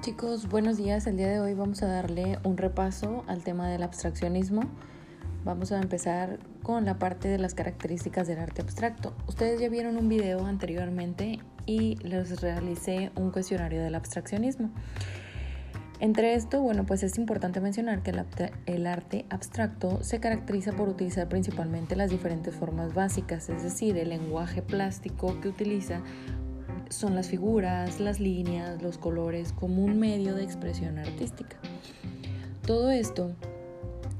chicos, buenos días. El día de hoy vamos a darle un repaso al tema del abstraccionismo. Vamos a empezar con la parte de las características del arte abstracto. Ustedes ya vieron un video anteriormente y les realicé un cuestionario del abstraccionismo. Entre esto, bueno, pues es importante mencionar que el, arte abstracto se caracteriza por utilizar principalmente las diferentes formas básicas, es decir, el lenguaje plástico que utiliza son las figuras, las líneas, los colores como un medio de expresión artística. Todo esto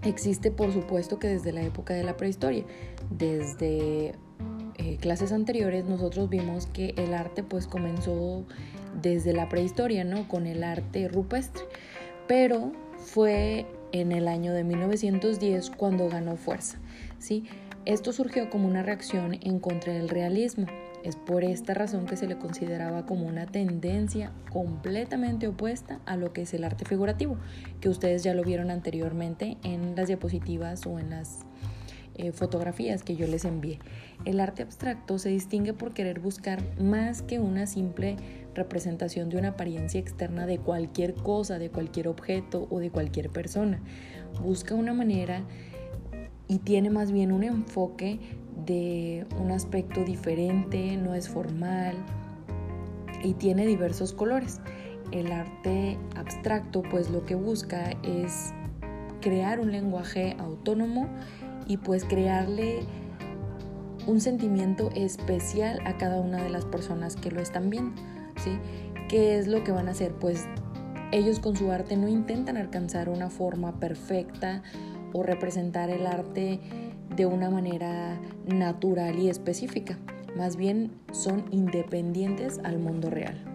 existe por supuesto que desde la época de la prehistoria. Desde eh, clases anteriores nosotros vimos que el arte pues comenzó desde la prehistoria, ¿no? Con el arte rupestre. Pero fue en el año de 1910 cuando ganó fuerza, ¿sí? Esto surgió como una reacción en contra del realismo es por esta razón que se le consideraba como una tendencia completamente opuesta a lo que es el arte figurativo, que ustedes ya lo vieron anteriormente en las diapositivas o en las eh, fotografías que yo les envié. El arte abstracto se distingue por querer buscar más que una simple representación de una apariencia externa de cualquier cosa, de cualquier objeto o de cualquier persona. Busca una manera y tiene más bien un enfoque un aspecto diferente, no es formal y tiene diversos colores. El arte abstracto pues lo que busca es crear un lenguaje autónomo y pues crearle un sentimiento especial a cada una de las personas que lo están viendo, ¿sí? ¿Qué es lo que van a hacer? Pues ellos con su arte no intentan alcanzar una forma perfecta o representar el arte de una manera natural y específica, más bien son independientes al mundo real.